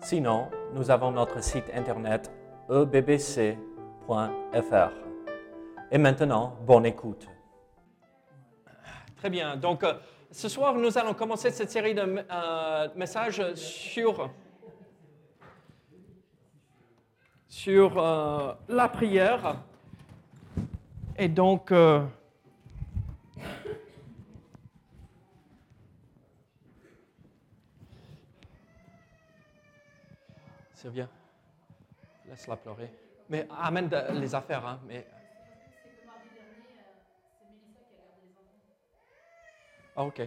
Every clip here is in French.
Sinon, nous avons notre site internet ebbc.fr. Et maintenant, bonne écoute. Très bien. Donc, euh, ce soir, nous allons commencer cette série de euh, messages sur, sur euh, la prière. Et donc, Sylvia, laisse-la pleurer. Mais amène les affaires, hein. Mais, ah, ok.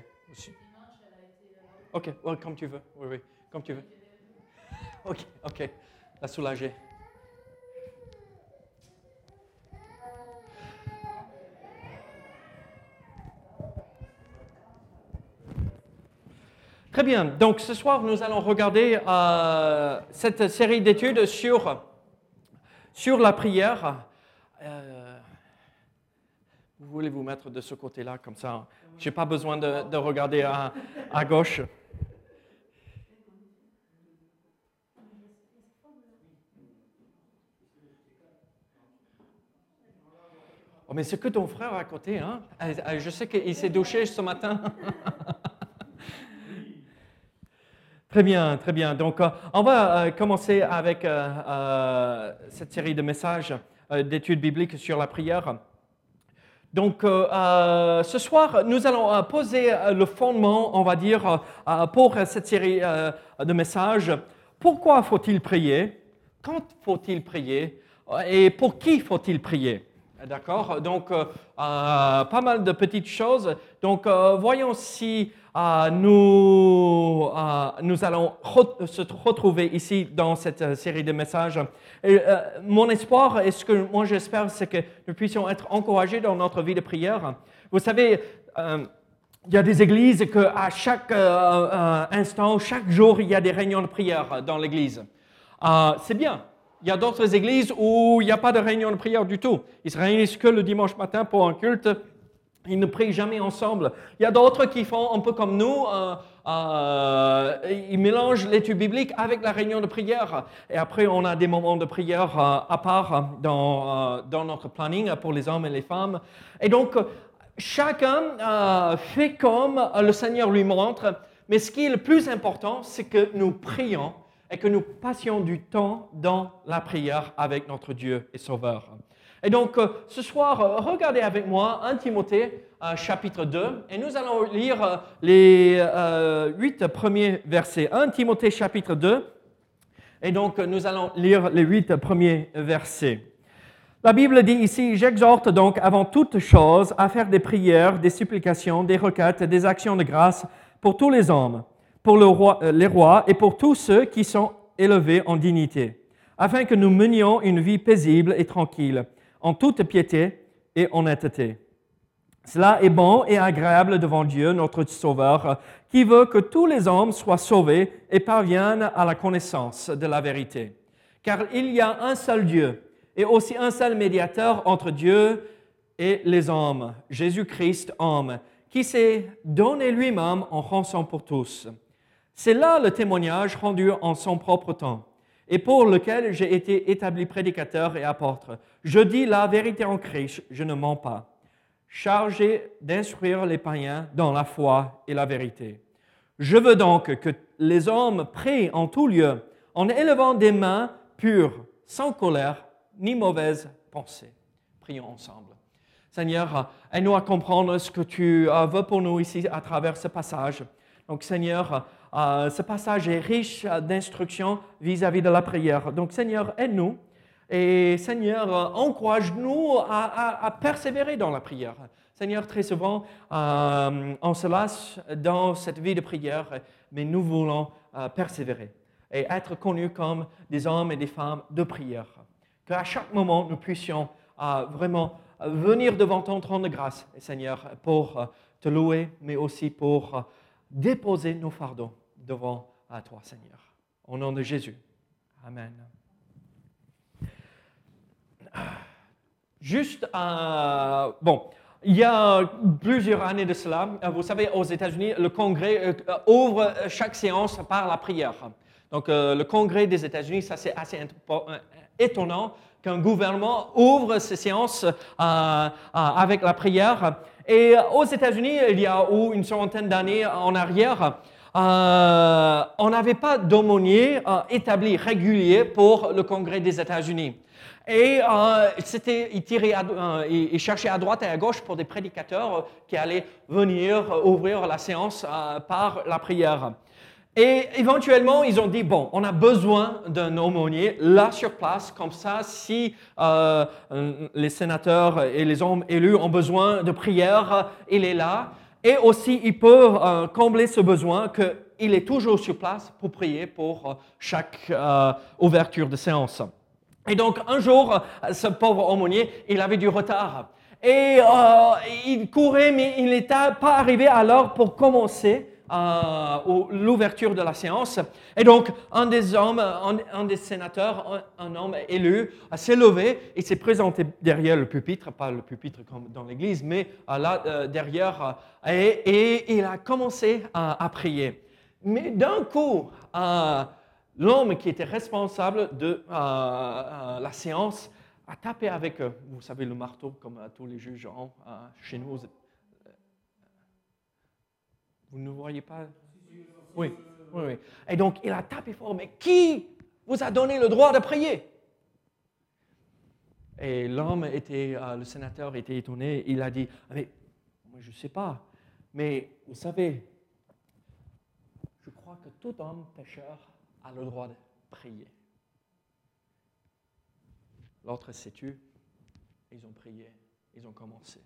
Ok, ouais, comme tu veux. Oui, oui, comme tu veux. Ok, ok. La soulager. Très bien. Donc ce soir, nous allons regarder euh, cette série d'études sur, sur la prière. Euh, vous voulez vous mettre de ce côté-là, comme ça. Je n'ai pas besoin de, de regarder à, à gauche. Oh, mais c'est que ton frère à côté, hein? Euh, Je sais qu'il s'est douché ce matin. Très bien, très bien. Donc, euh, on va euh, commencer avec euh, cette série de messages d'études bibliques sur la prière. Donc, ce soir, nous allons poser le fondement, on va dire, pour cette série de messages. Pourquoi faut-il prier? Quand faut-il prier? Et pour qui faut-il prier? D'accord? Donc, pas mal de petites choses. Donc, voyons si euh, nous, euh, nous allons se retrouver ici dans cette euh, série de messages. Euh, mon espoir et ce que moi j'espère, c'est que nous puissions être encouragés dans notre vie de prière. Vous savez, euh, il y a des églises qu'à chaque euh, euh, instant, chaque jour, il y a des réunions de prière dans l'église. Euh, c'est bien. Il y a d'autres églises où il n'y a pas de réunion de prière du tout. Ils se réunissent que le dimanche matin pour un culte. Ils ne prient jamais ensemble. Il y a d'autres qui font un peu comme nous. euh, euh, ils mélangent l'étude biblique avec la réunion de prière. Et après, on a des moments de prière euh, à part dans, dans notre planning pour les hommes et les femmes. Et donc, chacun fait comme le Seigneur lui montre. Mais ce qui est le plus important, c'est que nous prions et que nous passions du temps dans la prière avec notre Dieu et Sauveur. Et donc, euh, ce soir, euh, regardez avec moi 1 Timothée euh, chapitre 2, et nous allons lire les euh, premiers versets. 1 Timothée chapitre 2, et donc nous allons lire les huit premiers versets. La Bible dit ici, j'exhorte donc avant toute chose à faire des prières, des supplications, des requêtes, des actions de grâce pour tous les hommes, pour le roi- les rois et pour tous ceux qui sont élevés en dignité, afin que nous menions une vie paisible et tranquille, en toute piété et honnêteté. Cela est bon et agréable devant Dieu, notre Sauveur, qui veut que tous les hommes soient sauvés et parviennent à la connaissance de la vérité. Car il y a un seul Dieu et aussi un seul médiateur entre Dieu et les hommes, Jésus-Christ, homme, qui s'est donné lui-même en rançon pour tous. C'est là le témoignage rendu en son propre temps et pour lequel j'ai été établi prédicateur et apôtre. Je dis la vérité en Christ, je ne mens pas chargé d'instruire les païens dans la foi et la vérité. Je veux donc que les hommes prient en tout lieu, en élevant des mains pures, sans colère ni mauvaise pensée. Prions ensemble. Seigneur, aide-nous à comprendre ce que tu veux pour nous ici à travers ce passage. Donc, Seigneur, euh, ce passage est riche euh, d'instructions vis-à-vis de la prière. Donc, Seigneur, aide-nous et Seigneur, euh, encourage-nous à, persévérer dans la prière. Seigneur, très souvent, on se lasse dans cette vie de prière, mais nous voulons persévérer. et être connus comme des hommes et des femmes de prière. Qu'à chaque moment, nous puissions vraiment venir devant ton trône de grâce, Seigneur, pour te louer, mais aussi pour déposer nos fardeaux devant à toi, Seigneur. Au nom de Jésus. Amen. Juste, euh, bon, il y a plusieurs années de cela, euh, vous savez, aux États-Unis, le Congrès euh, ouvre chaque séance par la prière. Donc, le Congrès des États-Unis, ça c'est assez étonnant qu'un gouvernement ouvre ces séances avec la prière. Et aux États-Unis, il y a une centaine d'années en arrière, euh, on n'avait pas d'aumônier euh, établi, régulier pour le Congrès des États-Unis. Et euh, c'était, il, tirait à- euh, à droite et à gauche pour des prédicateurs qui allaient venir ouvrir la séance par la prière. Et éventuellement, ils ont dit, bon, on a besoin d'un aumônier là sur place, comme ça, si les sénateurs et les hommes élus ont besoin de prière, il est là. Et aussi, il peut euh, combler ce besoin qu'il est toujours sur place pour prier pour euh, chaque euh, ouverture de séance. Et donc, un jour, ce pauvre aumônier, il avait du retard. Et il courait, mais il n'était pas arrivé à l'heure pour commencer euh, l'ouverture de la séance. Et donc, un des hommes, un, des sénateurs, un, homme élu, s'est levé et s'est présenté derrière le pupitre, pas le pupitre comme dans l'église, mais euh, là, euh, derrière, et, et il a commencé à, prier. Mais d'un coup, l'homme qui était responsable de la séance a tapé avec, vous savez, le marteau, comme tous les juges ont chez nous. Vous ne voyez pas? Oui, oui, oui. Et donc, il a tapé fort, mais qui vous a donné le droit de prier? Et l'homme était, euh, le sénateur était étonné, il a dit, Ah, mais moi je ne sais pas, mais vous savez, je crois que tout homme pécheur a le droit de prier. L'autre s'est tu, ils ont prié, ils ont commencé.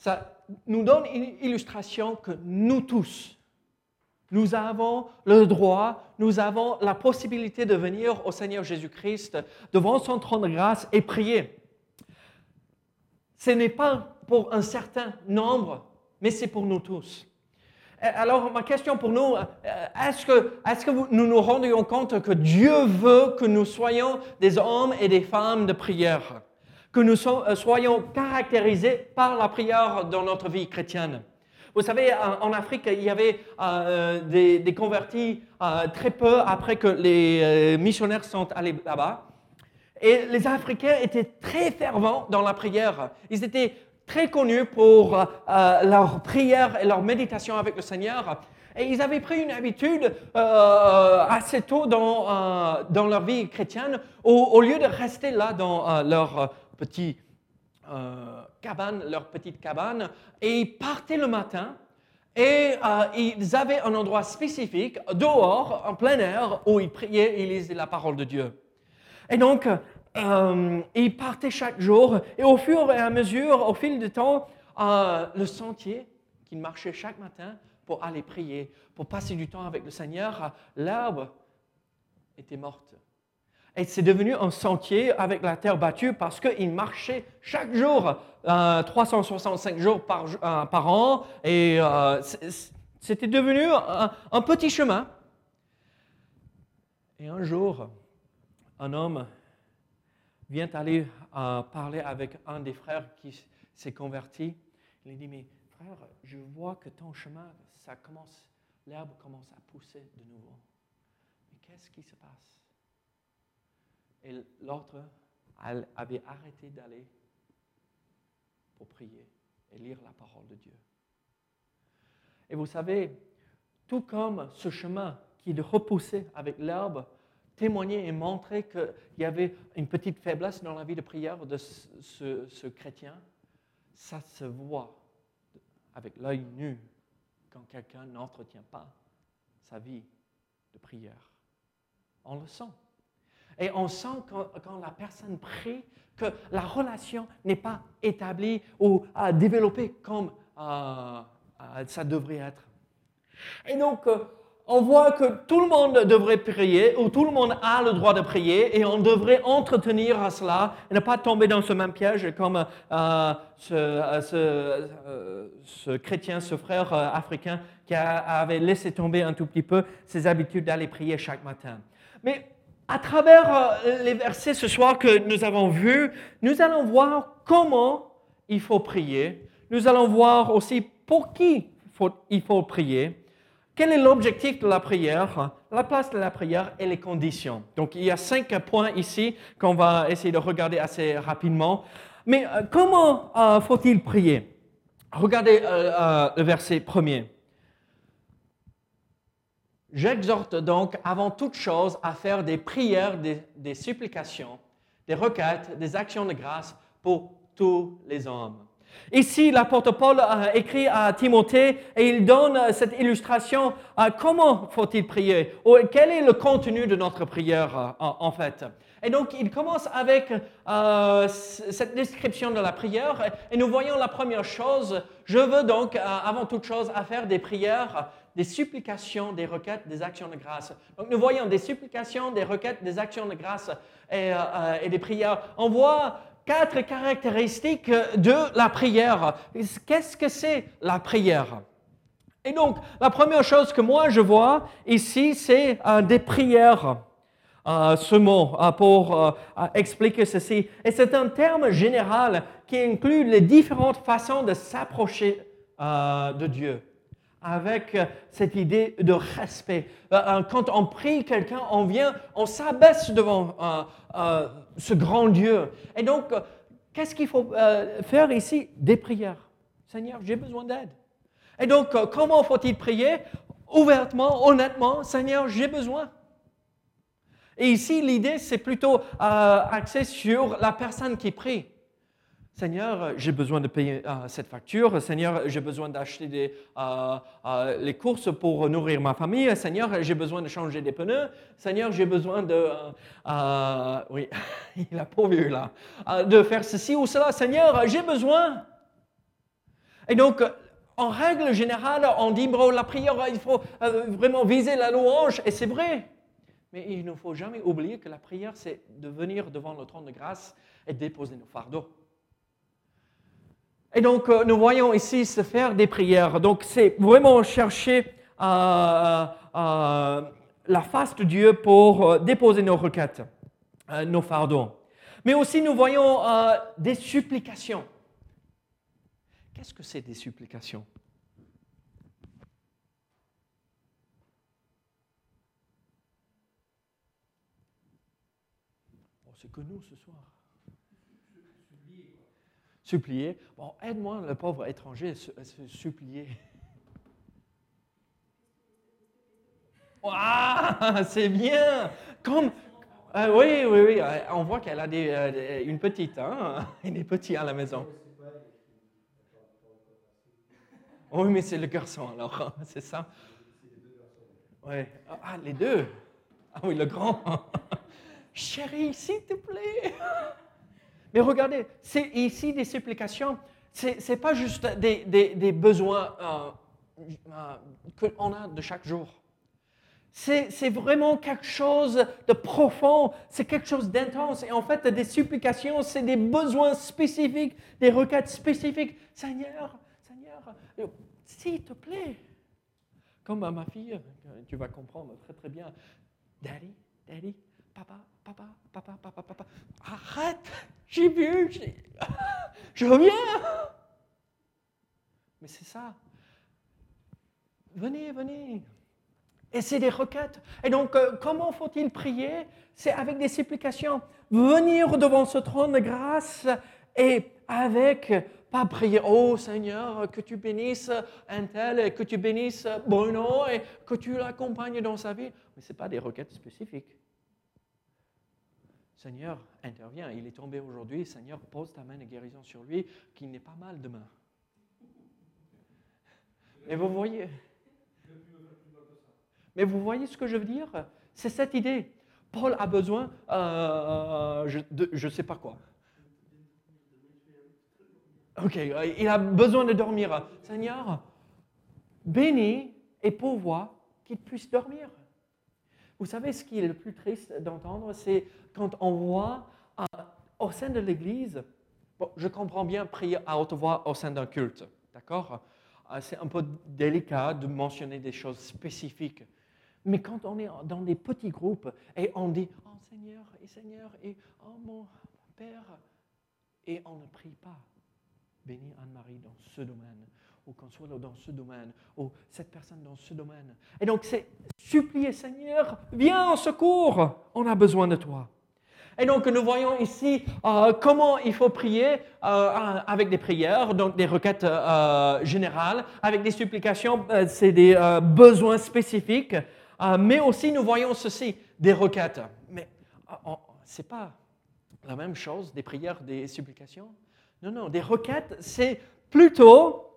Ça nous donne une illustration que nous tous, nous avons le droit, nous avons la possibilité de venir au Seigneur Jésus-Christ devant son trône de grâce et prier. Ce n'est pas pour un certain nombre, mais c'est pour nous tous. Euh, Alors, ma question pour nous, euh, est-ce que, est que nous nous rendions compte que Dieu veut que nous soyons des hommes et des femmes de prière, que nous euh, soyons caractérisés par la prière dans notre vie chrétienne? Vous savez, en Afrique, il y avait euh, des, des convertis euh, très peu après que les euh, missionnaires sont allés là-bas. Et les Africains étaient très fervents dans la prière. Ils étaient très connus pour euh, leur prière et leur méditation avec le Seigneur. Et ils avaient pris une habitude euh, assez tôt dans, euh, dans leur vie chrétienne, au, lieu de rester là dans euh, leur euh, petit euh, cabane, leur petite cabane, et ils partaient le matin et euh, ils avaient un endroit spécifique, dehors, en plein air, où ils priaient et lisaient la parole de Dieu. Et donc, euh, ils partaient chaque jour, et au fur et à mesure, au fil du temps, euh, le sentier qu'ils marchaient chaque matin pour aller prier, pour passer du temps avec le Seigneur, l'herbe était morte. Et c'est devenu un sentier avec la terre battue parce qu'ils marchaient chaque jour, euh, 365 jours par, euh, par an, et euh, c'était devenu un, petit chemin. Et un jour, un homme vient aller euh, parler avec un des frères qui s'est converti. Il lui dit, mais frère, je vois que ton chemin, ça commence, l'herbe commence à pousser de nouveau. Mais qu'est-ce qui se passe? Et l'autre avait arrêté d'aller pour prier et lire la parole de Dieu. Et vous savez, tout comme ce chemin qui repoussé avec l'herbe, témoignait et montrait qu'il y avait une petite faiblesse dans la vie de prière de ce- ce chrétien, ça se voit avec l'œil nu quand quelqu'un n'entretient pas sa vie de prière. On le sent. Et on sent quand, la personne prie que la relation n'est pas établie ou euh, développée comme euh, euh, ça devrait être. Et donc, on voit que tout le monde devrait prier, ou tout le monde a le droit de prier, et on devrait entretenir cela, et ne pas tomber dans ce même piège comme ce, chrétien, ce frère africain qui avait laissé tomber un tout petit peu ses habitudes d'aller prier chaque matin. Mais à travers euh, les versets ce soir que nous avons vus, nous allons voir comment il faut prier. Nous allons voir aussi pour qui il faut prier. Quel est l'objectif de la prière, la place de la prière et les conditions Donc il y a cinq points ici qu'on va essayer de regarder assez rapidement. Mais euh, comment euh, faut-il prier? Regardez le verset premier. J'exhorte donc avant toute chose à faire des prières, des, supplications, des requêtes, des actions de grâce pour tous les hommes. Ici, l'apôtre Paul a écrit à Timothée et il donne euh, cette illustration à comment faut-il prier, ou quel est le contenu de notre prière euh, en, fait? Et donc, il commence avec euh, cette description de la prière et nous voyons la première chose. Je veux donc, euh, avant toute chose, à faire des prières, des supplications, des requêtes, des actions de grâce. Donc, nous voyons des supplications, des requêtes, des actions de grâce et, euh, euh, et des prières. On voit quatre caractéristiques de la prière. Qu'est-ce que c'est la prière? Et donc, la première chose que moi je vois ici, c'est euh, des prières. Ce mot pour expliquer ceci. Et c'est un terme général qui inclut les différentes façons de s'approcher de Dieu avec euh, cette idée de respect. Euh, Quand on prie quelqu'un, on vient, on s'abaisse devant euh, ce grand Dieu. Et donc, qu'est-ce qu'il faut faire ici? Des prières. Seigneur, j'ai besoin d'aide. Et donc, comment faut-il prier? Ouvertement, honnêtement, Seigneur, j'ai besoin. Et ici, l'idée, c'est plutôt euh, axé sur la personne qui prie. Seigneur, j'ai besoin de payer euh, cette facture. Seigneur, j'ai besoin d'acheter des, euh, euh, les courses pour nourrir ma famille. Seigneur, j'ai besoin de changer des pneus. Seigneur, j'ai besoin de... oui, il a pas vu là. De faire ceci ou cela. Seigneur, j'ai besoin. Et donc, en règle générale, on dit, bro, la prière, il faut vraiment viser la louange. Et c'est vrai. Mais il ne faut jamais oublier que la prière, c'est de venir devant le trône de grâce et déposer nos fardeaux. Et donc, euh, nous voyons ici se faire des prières. Donc, c'est vraiment chercher euh, euh, la face de Dieu pour déposer nos requêtes, nos fardeaux. Mais aussi, nous voyons des supplications. Qu'est-ce que c'est des supplications? Oh, C'est que nous ce soir. Supplier. Bon, aide-moi, le pauvre étranger, à à se supplier. Ah, c'est bien. Comme, euh, oui, oui, oui. euh, On voit qu'elle a des, euh, une petite, hein, et des petits à la maison. Oui, mais c'est le garçon alors, c'est ça? Oui. Ah, les deux. Ah oui, le grand. Chérie, s'il te plaît. Mais regardez, c'est ici des supplications. C'est n'est pas juste des, besoins euh, euh, qu'on a de chaque jour. C'est vraiment quelque chose de profond, c'est quelque chose d'intense. Et en fait, des supplications, c'est des besoins spécifiques, des requêtes spécifiques. Seigneur, Seigneur, s'il te plaît. Comme à ma fille, tu vas comprendre très très bien. Daddy, Daddy, papa, papa, papa, papa, papa. Arrête, j'ai vu, j'ai- je reviens. Mais c'est ça. Venez, venez. Et c'est des requêtes. Et donc, euh, comment faut-il prier? C'est avec des supplications. Venir devant ce trône de grâce et avec, pas prier, oh Seigneur, que tu bénisses un tel, et que tu bénisses Bruno et que tu l'accompagnes dans sa vie. Mais ce n'est pas des requêtes spécifiques. Seigneur, interviens. Il est tombé aujourd'hui. Seigneur, pose ta main de guérison sur lui, qu'il n'est pas mal demain. Et vous voyez, mais vous voyez ce que je veux dire? C'est cette idée. Paul a besoin, euh, je- ne sais pas quoi. Ok, il a besoin de dormir. Seigneur, bénis et pourvois qu'ils puissent dormir. Vous savez ce qui est le plus triste d'entendre, c'est quand on voit euh, au sein de l'Église, je comprends bien prier à haute voix au sein d'un culte, d'accord? Euh, C'est un peu délicat de mentionner des choses spécifiques. Mais quand on est dans des petits groupes et on dit Oh Seigneur, et Seigneur, et Oh mon Père, et on ne prie pas. Bénis Anne-Marie dans ce domaine, ou Consuelo dans ce domaine, ou cette personne dans ce domaine. Et donc c'est supplier Seigneur, viens en secours, on a besoin de toi. Et donc nous voyons ici euh, comment il faut prier euh, avec des prières, donc des requêtes euh, générales, avec des supplications, c'est des besoins spécifiques, mais aussi nous voyons ceci, des requêtes. Mais ce n'est pas la même chose, des prières, des supplications? Non, non, des requêtes, c'est plutôt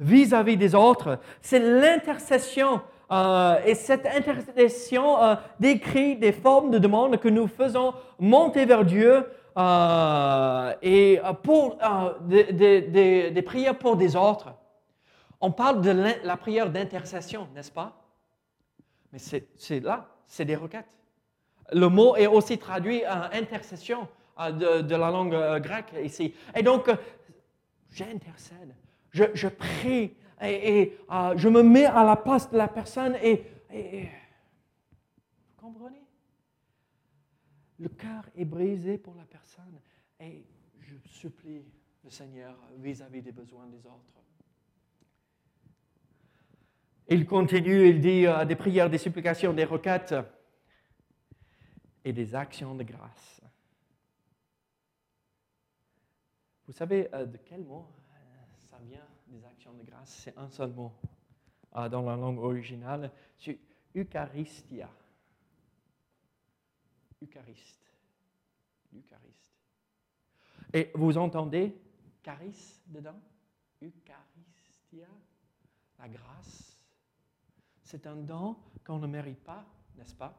vis-à-vis des autres. C'est l'intercession. euh, et cette intercession euh, décrit des formes de demande que nous faisons monter vers Dieu euh, et pour des, prières pour des autres. On parle de la prière d'intercession, n'est-ce pas? Mais c'est là, c'est des requêtes. Le mot est aussi traduit intercession de, de la langue grecque ici. Et donc, j'intercède, je, prie et, euh, je me mets à la place de la personne et- vous comprenez? Le cœur est brisé pour la personne et je supplie le Seigneur vis-à-vis des besoins des autres. Il continue, il dit euh, des prières, des supplications, des requêtes et des actions de grâce. Vous savez euh, de quel mot euh, ça vient des actions de grâce C'est un seul mot euh, dans la langue originale, c'est Eucharistia. Euchariste. Euchariste. Et vous entendez charis dedans? Eucharistia, la grâce. C'est un don qu'on ne mérite pas, n'est-ce pas?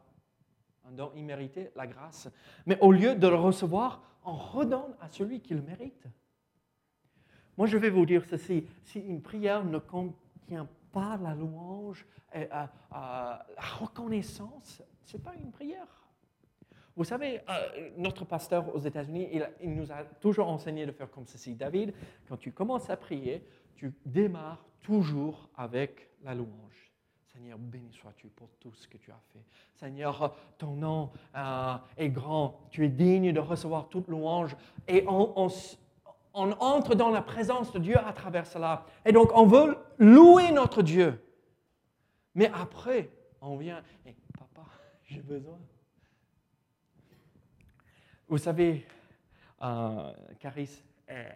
Un don immérité, la grâce. Mais au lieu de le recevoir, on redonne à celui qui le mérite. Moi, je vais vous dire ceci. Si une prière ne contient pas la louange la reconnaissance, ce n'est pas une prière. Vous savez, euh, notre pasteur aux États-Unis, il, nous a toujours enseigné de faire comme ceci. David, quand tu commences à prier, tu démarres toujours avec la louange. Seigneur, béni sois-tu pour tout ce que tu as fait. Seigneur, ton nom euh, est grand. Tu es digne de recevoir toute louange. Et on entre dans la présence de Dieu à travers cela. Et donc, on veut louer notre Dieu. Mais après, on vient, et papa, j'ai besoin. Vous savez, euh, Caris, euh,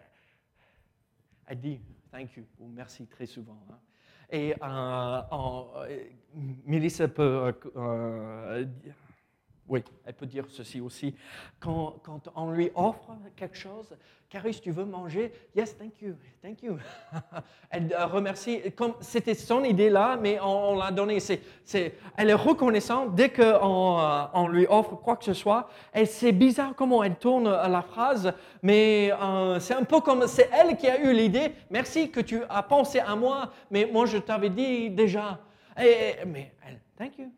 elle dit thank you ou merci très souvent. hein. Et euh, euh, Mélissa peut, euh, euh, oui, elle peut dire ceci aussi. Quand, quand on lui offre quelque chose, Caris, tu veux manger? Yes, thank you, thank you. elle euh, remercie, comme c'était son idée là, mais on, l'a donné. C'est, c'est- elle est reconnaissante dès qu'on euh, on lui offre quoi que ce soit. Et c'est bizarre comment elle tourne euh, la phrase, mais c'est un peu comme c'est elle qui a eu l'idée. Merci que tu as pensé à moi, mais moi je t'avais dit déjà. Et- mais elle, thank you.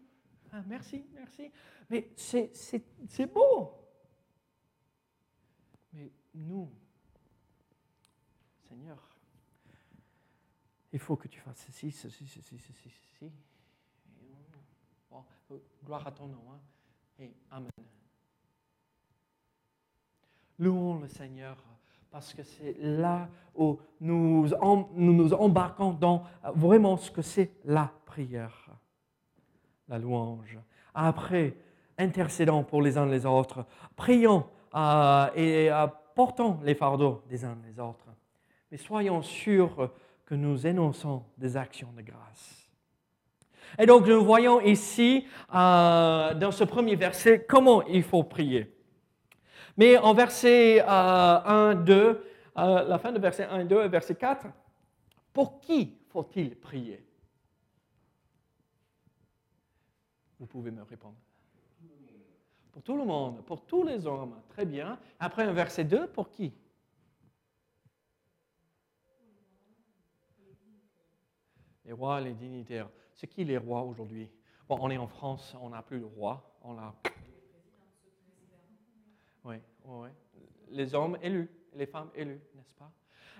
Ah, merci, merci. Mais c'est, beau. Mais nous, Seigneur, il faut que tu fasses ceci, ceci, ceci, ceci, ceci. Gloire à ton nom. hein. Et Amen. Louons le Seigneur parce que c'est là où nous nous embarquons dans euh, vraiment ce que c'est la prière, la louange. Après, intercédons pour les uns les autres, prions euh, et euh, portons les fardeaux des uns les autres. Mais soyons sûrs que nous énonçons des actions de grâce. Et donc, nous voyons ici, euh, dans ce premier verset, comment il faut prier. Mais en verset euh, 1, 2, euh, la fin de verset 1 et 2 et verset 4, pour qui faut-il prier? Vous pouvez me répondre. Pour tout le monde, pour tous les hommes. Très bien. Après un verset 2, pour qui? Les rois, les dignitaires. C'est qui les rois aujourd'hui? Bon, on est en France, on n'a plus le roi, on a. Oui, oui. Les hommes élus, les femmes élues, n'est-ce pas?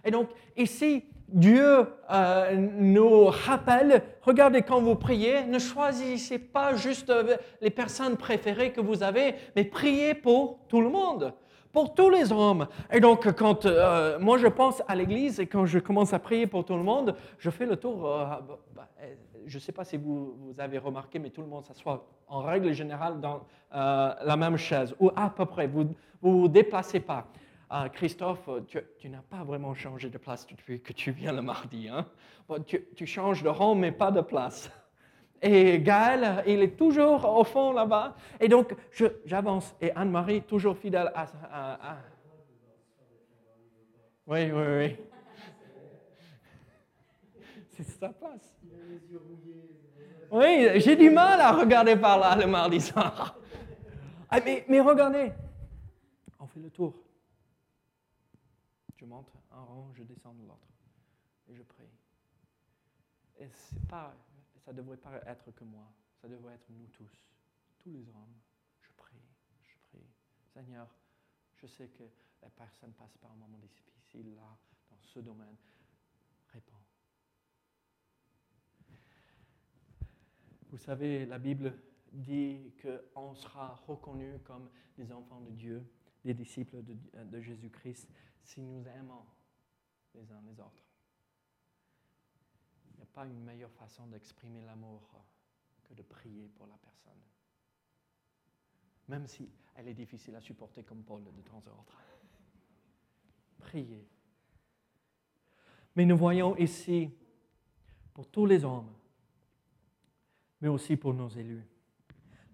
Et donc, ici, Dieu euh, nous rappelle, regardez quand vous priez, ne choisissez pas juste euh, les personnes préférées que vous avez, mais priez pour tout le monde pour tous les hommes. Et donc, quand euh, moi je pense à l'Église et quand je commence à prier pour tout le monde, je fais le tour. euh, bah, bah, je ne sais pas si vous, vous avez remarqué, mais tout le monde s'assoit en règle générale dans la même chaise, ou à peu près. Vous ne vous, vous déplacez pas. Ah, Christophe, tu, tu n'as pas vraiment changé de place depuis que tu viens le mardi. Hein? Bon, tu, changes de rang, mais pas de place. Et Gaël, il est toujours au fond là-bas. Et donc, j'avance. Et Anne-Marie, toujours fidèle à, Oui, oui, oui. C'est sa place. Oui, j'ai du mal à regarder par là le mardi soir. Ah, mais regardez, on fait le tour. Je monte un rang, je descends de l'autre. Et je prie. Et c'est pas, ça ne devrait pas être que moi, ça devrait être nous tous, tous les hommes. Je prie, je prie. Seigneur, je sais que la personne passe par un moment difficile là, dans ce domaine. Réponds. Vous savez, la Bible dit qu'on sera reconnu comme des enfants de Dieu, des disciples de, de Jésus-Christ, si nous aimons les uns les autres. Il n'y a pas une meilleure façon d'exprimer l'amour que de prier pour la personne. Même si elle est difficile à supporter comme Paul de temps en temps. Priez. Mais nous voyons ici, pour tous les hommes, mais aussi pour nos élus.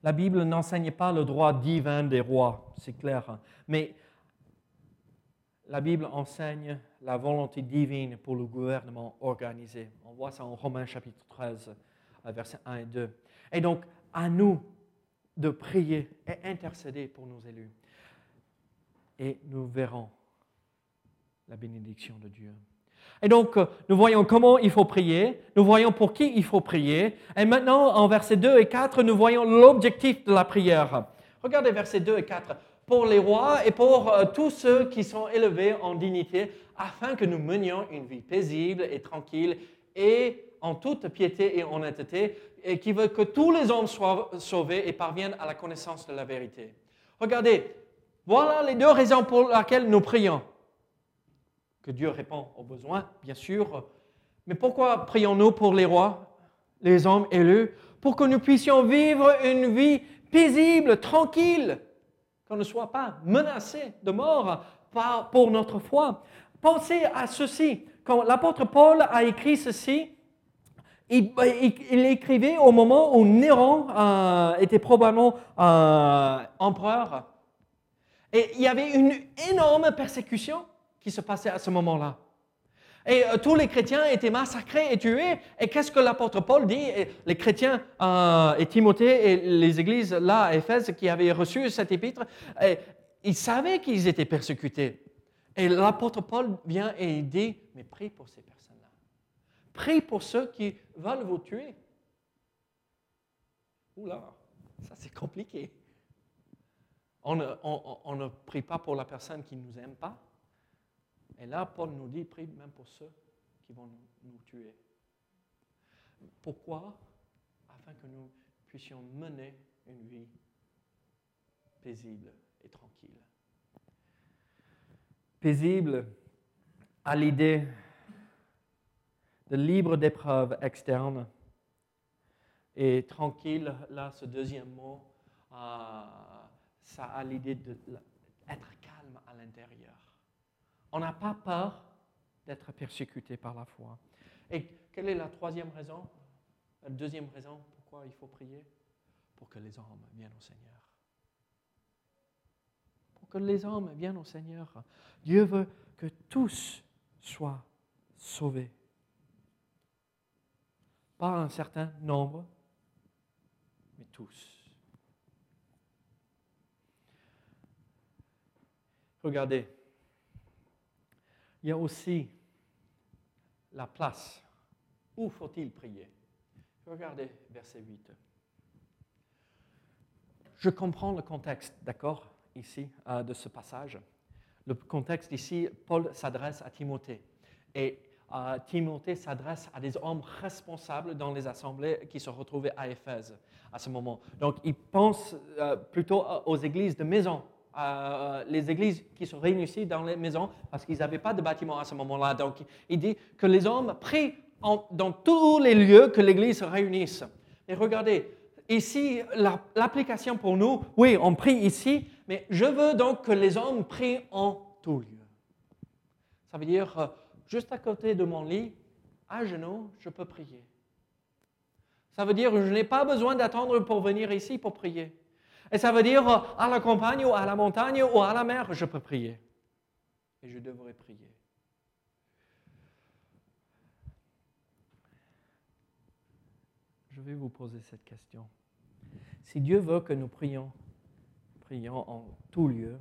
La Bible n'enseigne pas le droit divin des rois, c'est clair, hein. mais la Bible enseigne la volonté divine pour le gouvernement organisé. On voit ça en Romains chapitre 13, euh, versets 1 et 2. Et donc, à nous de prier et intercéder pour nos élus. Et nous verrons la bénédiction de Dieu. Et donc, euh, nous voyons comment il faut prier, nous voyons pour qui il faut prier. Et maintenant, en versets 2 et 4, nous voyons l'objectif de la prière. Regardez versets 2 et 4. Pour les rois et pour euh, tous ceux qui sont élevés en dignité, afin que nous menions une vie paisible et tranquille et en toute piété et honnêteté, et qui veut que tous les hommes soient sauvés et parviennent à la connaissance de la vérité. Regardez, voilà les deux raisons pour lesquelles nous prions que Dieu répond aux besoins, bien sûr. Mais pourquoi prions-nous pour les rois, les hommes élus Pour que nous puissions vivre une vie paisible, tranquille, qu'on ne soit pas menacés de mort pour notre foi? Pensez à ceci. Quand l'apôtre Paul a écrit ceci, il écrivait au moment où Néron euh, était probablement euh, empereur. Et il y avait une énorme persécution qui se passait à ce moment-là. Et euh, tous les chrétiens étaient massacrés et tués. Et qu'est-ce que l'apôtre Paul dit? Les chrétiens euh, et Timothée et les églises là à Éphèse qui avaient reçu cet épître, ils savaient qu'ils étaient persécutés. Et l'apôtre Paul vient et dit, mais prie pour ces personnes-là. Prie pour ceux qui veulent vous tuer. Oula, ça c'est compliqué. On ne, on ne prie pas pour la personne qui ne nous aime pas. Et là, Paul nous dit, prie même pour ceux qui vont nous, tuer. Pourquoi? Afin que nous puissions mener une vie paisible et tranquille. Paisible à l'idée de libre d'épreuves externes et tranquille, là, ce deuxième mot, euh, ça a l'idée d'être calme à l'intérieur. On n'a pas peur d'être persécuté par la foi. Et quelle est la troisième raison La deuxième raison pourquoi il faut prier? Pour que les hommes viennent au Seigneur. Pour que les hommes viennent au Seigneur. Dieu veut que tous soient sauvés. Pas un certain nombre, mais tous. Regardez, il y a aussi la place. Où faut-il prier? Regardez verset 8. je comprends le contexte, d'accord, ici, euh, de ce passage. Le contexte ici, Paul s'adresse à Timothée. Et euh, Timothée s'adresse à des hommes responsables dans les assemblées qui se retrouvaient à Éphèse à ce moment. Donc, il pense euh, plutôt aux églises de maison, euh, les églises qui se réunissaient dans les maisons parce qu'ils n'avaient pas de bâtiment à ce moment-là. Donc, il dit que les hommes prient en- dans tous les lieux que l'église se réunisse. Et regardez, ici, la- l'application pour nous, oui, on prie ici, mais je veux donc que les hommes prient en tout lieu. Ça veut dire, euh, juste à côté de mon lit, à genoux, je peux prier. Ça veut dire, je n'ai pas besoin d'attendre pour venir ici pour prier. Et ça veut dire, euh, à la campagne ou à la montagne ou à la mer, je peux prier. Et je devrais prier. Je vais vous poser cette question. Si Dieu veut que nous prions, prions en tout lieu,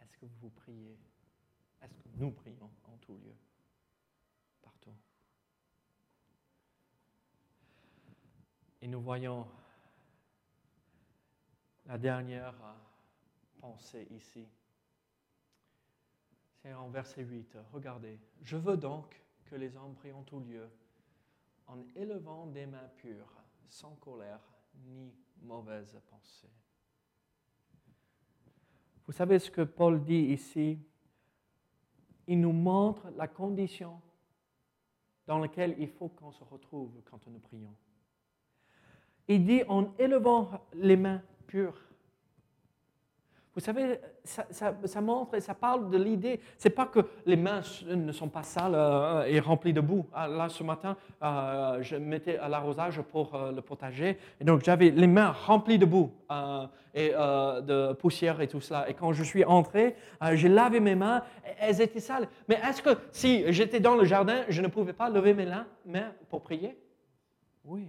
est-ce que vous priez? Est-ce que nous prions en tout lieu? Partout. Et nous voyons la dernière pensée ici. C'est en verset 8. Regardez. Je veux donc que les hommes prient en tout lieu, en élevant des mains pures, sans colère ni mauvaise pensée. Vous savez ce que Paul dit ici? Il nous montre la condition dans laquelle il faut qu'on se retrouve quand nous prions. Il dit en élevant les mains pures. Vous savez, ça, montre et ça parle de l'idée. C'est pas que les mains ne sont pas sales euh, et remplies de boue. Ah, Là, ce matin, euh, je mettais à l'arrosage pour euh, le potager, et donc j'avais les mains remplies de boue euh, et de poussière et tout cela. Et quand je suis entré, j'ai lavé mes mains, elles étaient sales. Mais est-ce que si j'étais dans le jardin, je ne pouvais pas lever mes mains pour prier? Oui.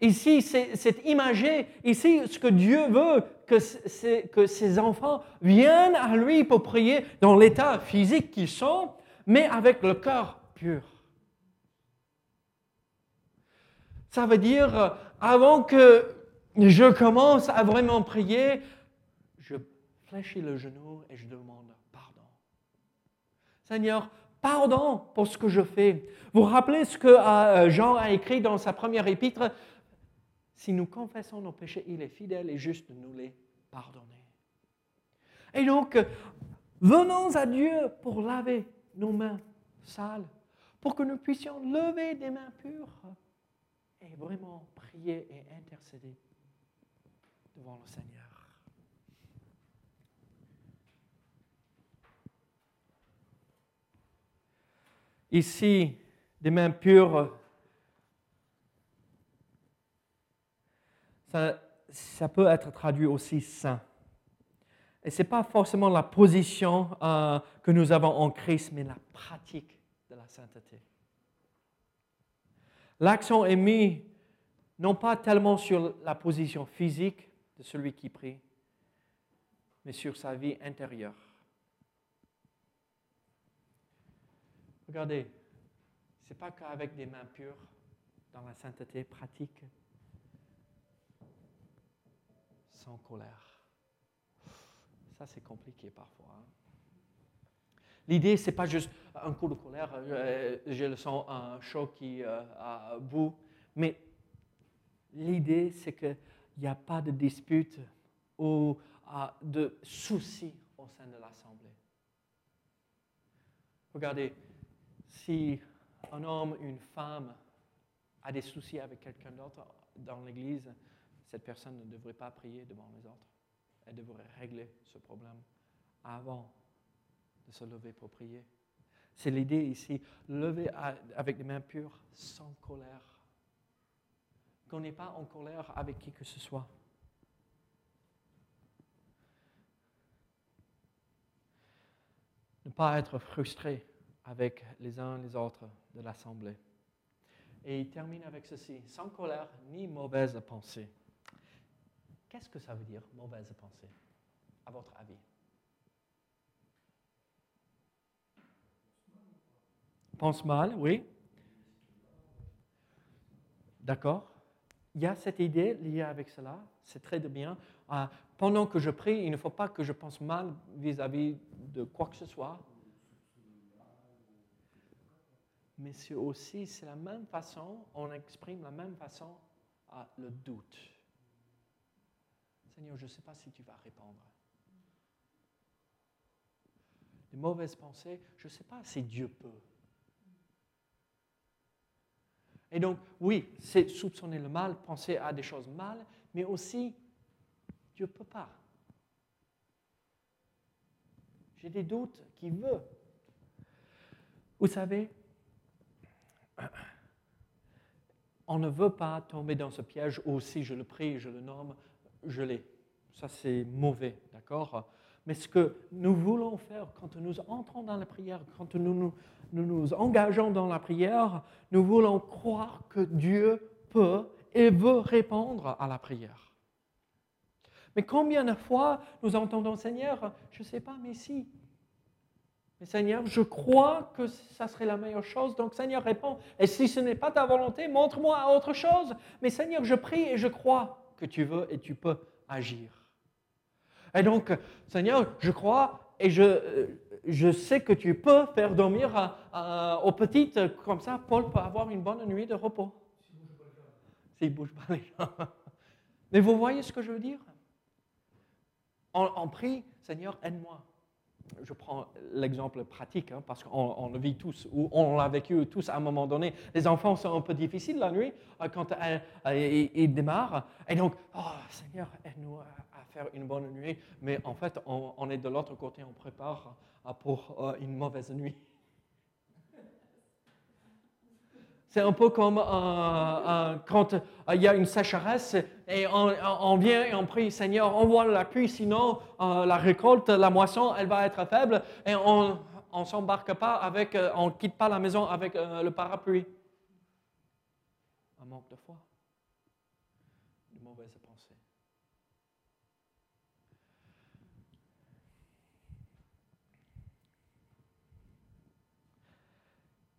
Ici, c'est imagé, ici, ce que Dieu veut, que ses enfants viennent à lui pour prier dans l'état physique qu'ils sont, mais avec le cœur pur. Ça veut dire, euh, avant que je commence à vraiment prier, je fléchis le genou et je demande pardon. Seigneur, pardon pour ce que je fais. Vous vous rappelez ce que euh, Jean a écrit dans sa première épître Si nous confessons nos péchés, il est fidèle et juste de nous les pardonner. Et donc, venons à Dieu pour laver nos mains sales, pour que nous puissions lever des mains pures et vraiment prier et intercéder devant le Seigneur. Ici, des mains pures, ça, peut être traduit aussi saint. Et ce n'est pas forcément la position euh, que nous avons en Christ, mais la pratique de la sainteté. L'accent est mis non pas tellement sur la position physique de celui qui prie, mais sur sa vie intérieure. Regardez, ce n'est pas qu'avec des mains pures, dans la sainteté pratique, sans colère. Ça, c'est compliqué parfois. hein. L'idée, ce n'est pas juste un coup de colère, euh, je le sens un chaud qui euh, bout, mais l'idée, c'est qu'il n'y a pas de dispute ou euh, de soucis au sein de l'Assemblée. Regardez, si un homme, une femme a des soucis avec quelqu'un d'autre dans l'Église, cette personne ne devrait pas prier devant les autres. Elle devrait régler ce problème avant de se lever pour prier. C'est l'idée ici, lever avec des mains pures, sans colère. Qu'on n'est pas en colère avec qui que ce soit. Ne pas être frustré avec les uns les autres de l'Assemblée. Et il termine avec ceci, sans colère ni mauvaise pensée. Qu'est-ce que ça veut dire, mauvaise pensée, à votre avis? Pense mal, oui. D'accord. il y a cette idée liée avec cela, c'est très bien. Euh, pendant que je prie, il ne faut pas que je pense mal vis-à-vis de quoi que ce soit. Mais c'est aussi, c'est la même façon, on exprime la même façon le doute. Seigneur, je ne sais pas si tu vas répondre. Les mauvaises pensées, je ne sais pas si Dieu peut. Et donc, oui, c'est soupçonner le mal, penser à des choses mal, mais aussi, Dieu ne peut pas. J'ai des doutes qui veut. Vous savez, on ne veut pas tomber dans ce piège où si je le prie, je le nomme, je l'ai. Ça, c'est mauvais, d'accord? Mais ce que nous voulons faire quand nous entrons dans la prière, quand nous nous, nous nous engageons dans la prière, nous voulons croire que Dieu peut et veut répondre à la prière. Mais combien de fois nous entendons Seigneur, je ne sais pas, mais si, mais Seigneur, je crois que ça serait la meilleure chose. Donc Seigneur, réponds. Et si ce n'est pas ta volonté, montre-moi autre chose. Mais Seigneur, je prie et je crois que tu veux et tu peux agir. Et donc, Seigneur, je crois et je, je sais que tu peux faire dormir aux petites comme ça. Paul peut avoir une bonne nuit de repos. S'il bouge pas les gens. Mais vous voyez ce que je veux dire? On, on prie, Seigneur, aide-moi je prends l'exemple pratique, hein, parce qu'on le vit tous, ou on l'a vécu tous à un moment donné. Les enfants sont un peu difficiles la nuit euh, quand ils démarrent. Et donc, oh Seigneur, aide-nous à, faire une bonne nuit. Mais en fait, on, est de l'autre côté, on prépare euh, pour euh, une mauvaise nuit. C'est un peu comme quand il y a une sécheresse et on, vient et on prie, Seigneur, envoie la pluie, sinon euh, la récolte, la moisson, elle va être faible et on ne s'embarque pas avec, euh, on ne quitte pas la maison avec euh, le parapluie. Un manque de foi, de mauvaises pensées.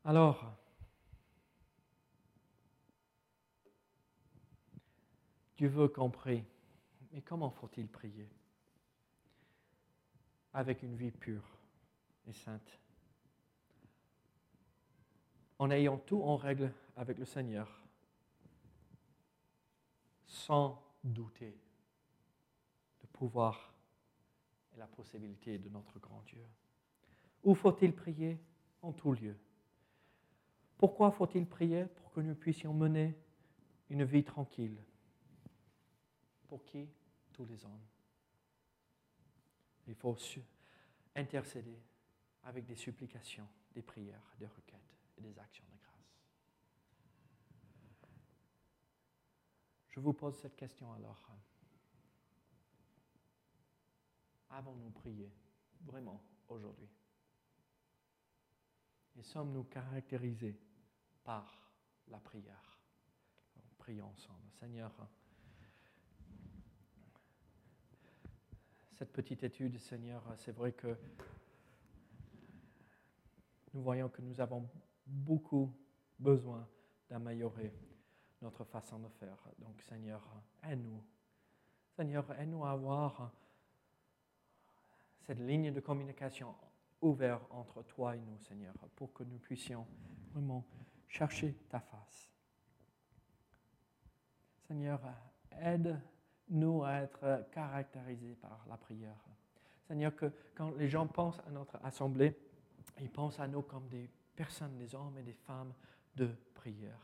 Alors, Dieu veut qu'on prie. Mais comment faut-il prier? Avec une vie pure et sainte. En ayant tout en règle avec le Seigneur, sans douter le pouvoir et la possibilité de notre grand Dieu. Où faut-il prier? En tout lieu. Pourquoi faut-il prier? Pour que nous puissions mener une vie tranquille, pour qui? Tous les hommes. Il faut intercéder avec des supplications, des prières, des requêtes et des actions de grâce. Je vous pose cette question alors. Avons-nous prié vraiment aujourd'hui? Et sommes-nous caractérisés par la prière? Prions ensemble. Seigneur, cette petite étude, Seigneur, c'est vrai que nous voyons que nous avons beaucoup besoin d'améliorer notre façon de faire. Donc, Seigneur, aide-nous. Seigneur, aide-nous à avoir cette ligne de communication ouverte entre toi et nous, Seigneur, pour que nous puissions vraiment chercher ta face. Seigneur, aide nous à être caractérisés par la prière. Seigneur, que quand les gens pensent à notre assemblée, ils pensent à nous comme des personnes, des hommes et des femmes de prière.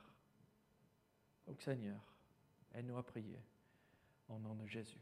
Donc Seigneur, aide-nous à prier au nom de Jésus.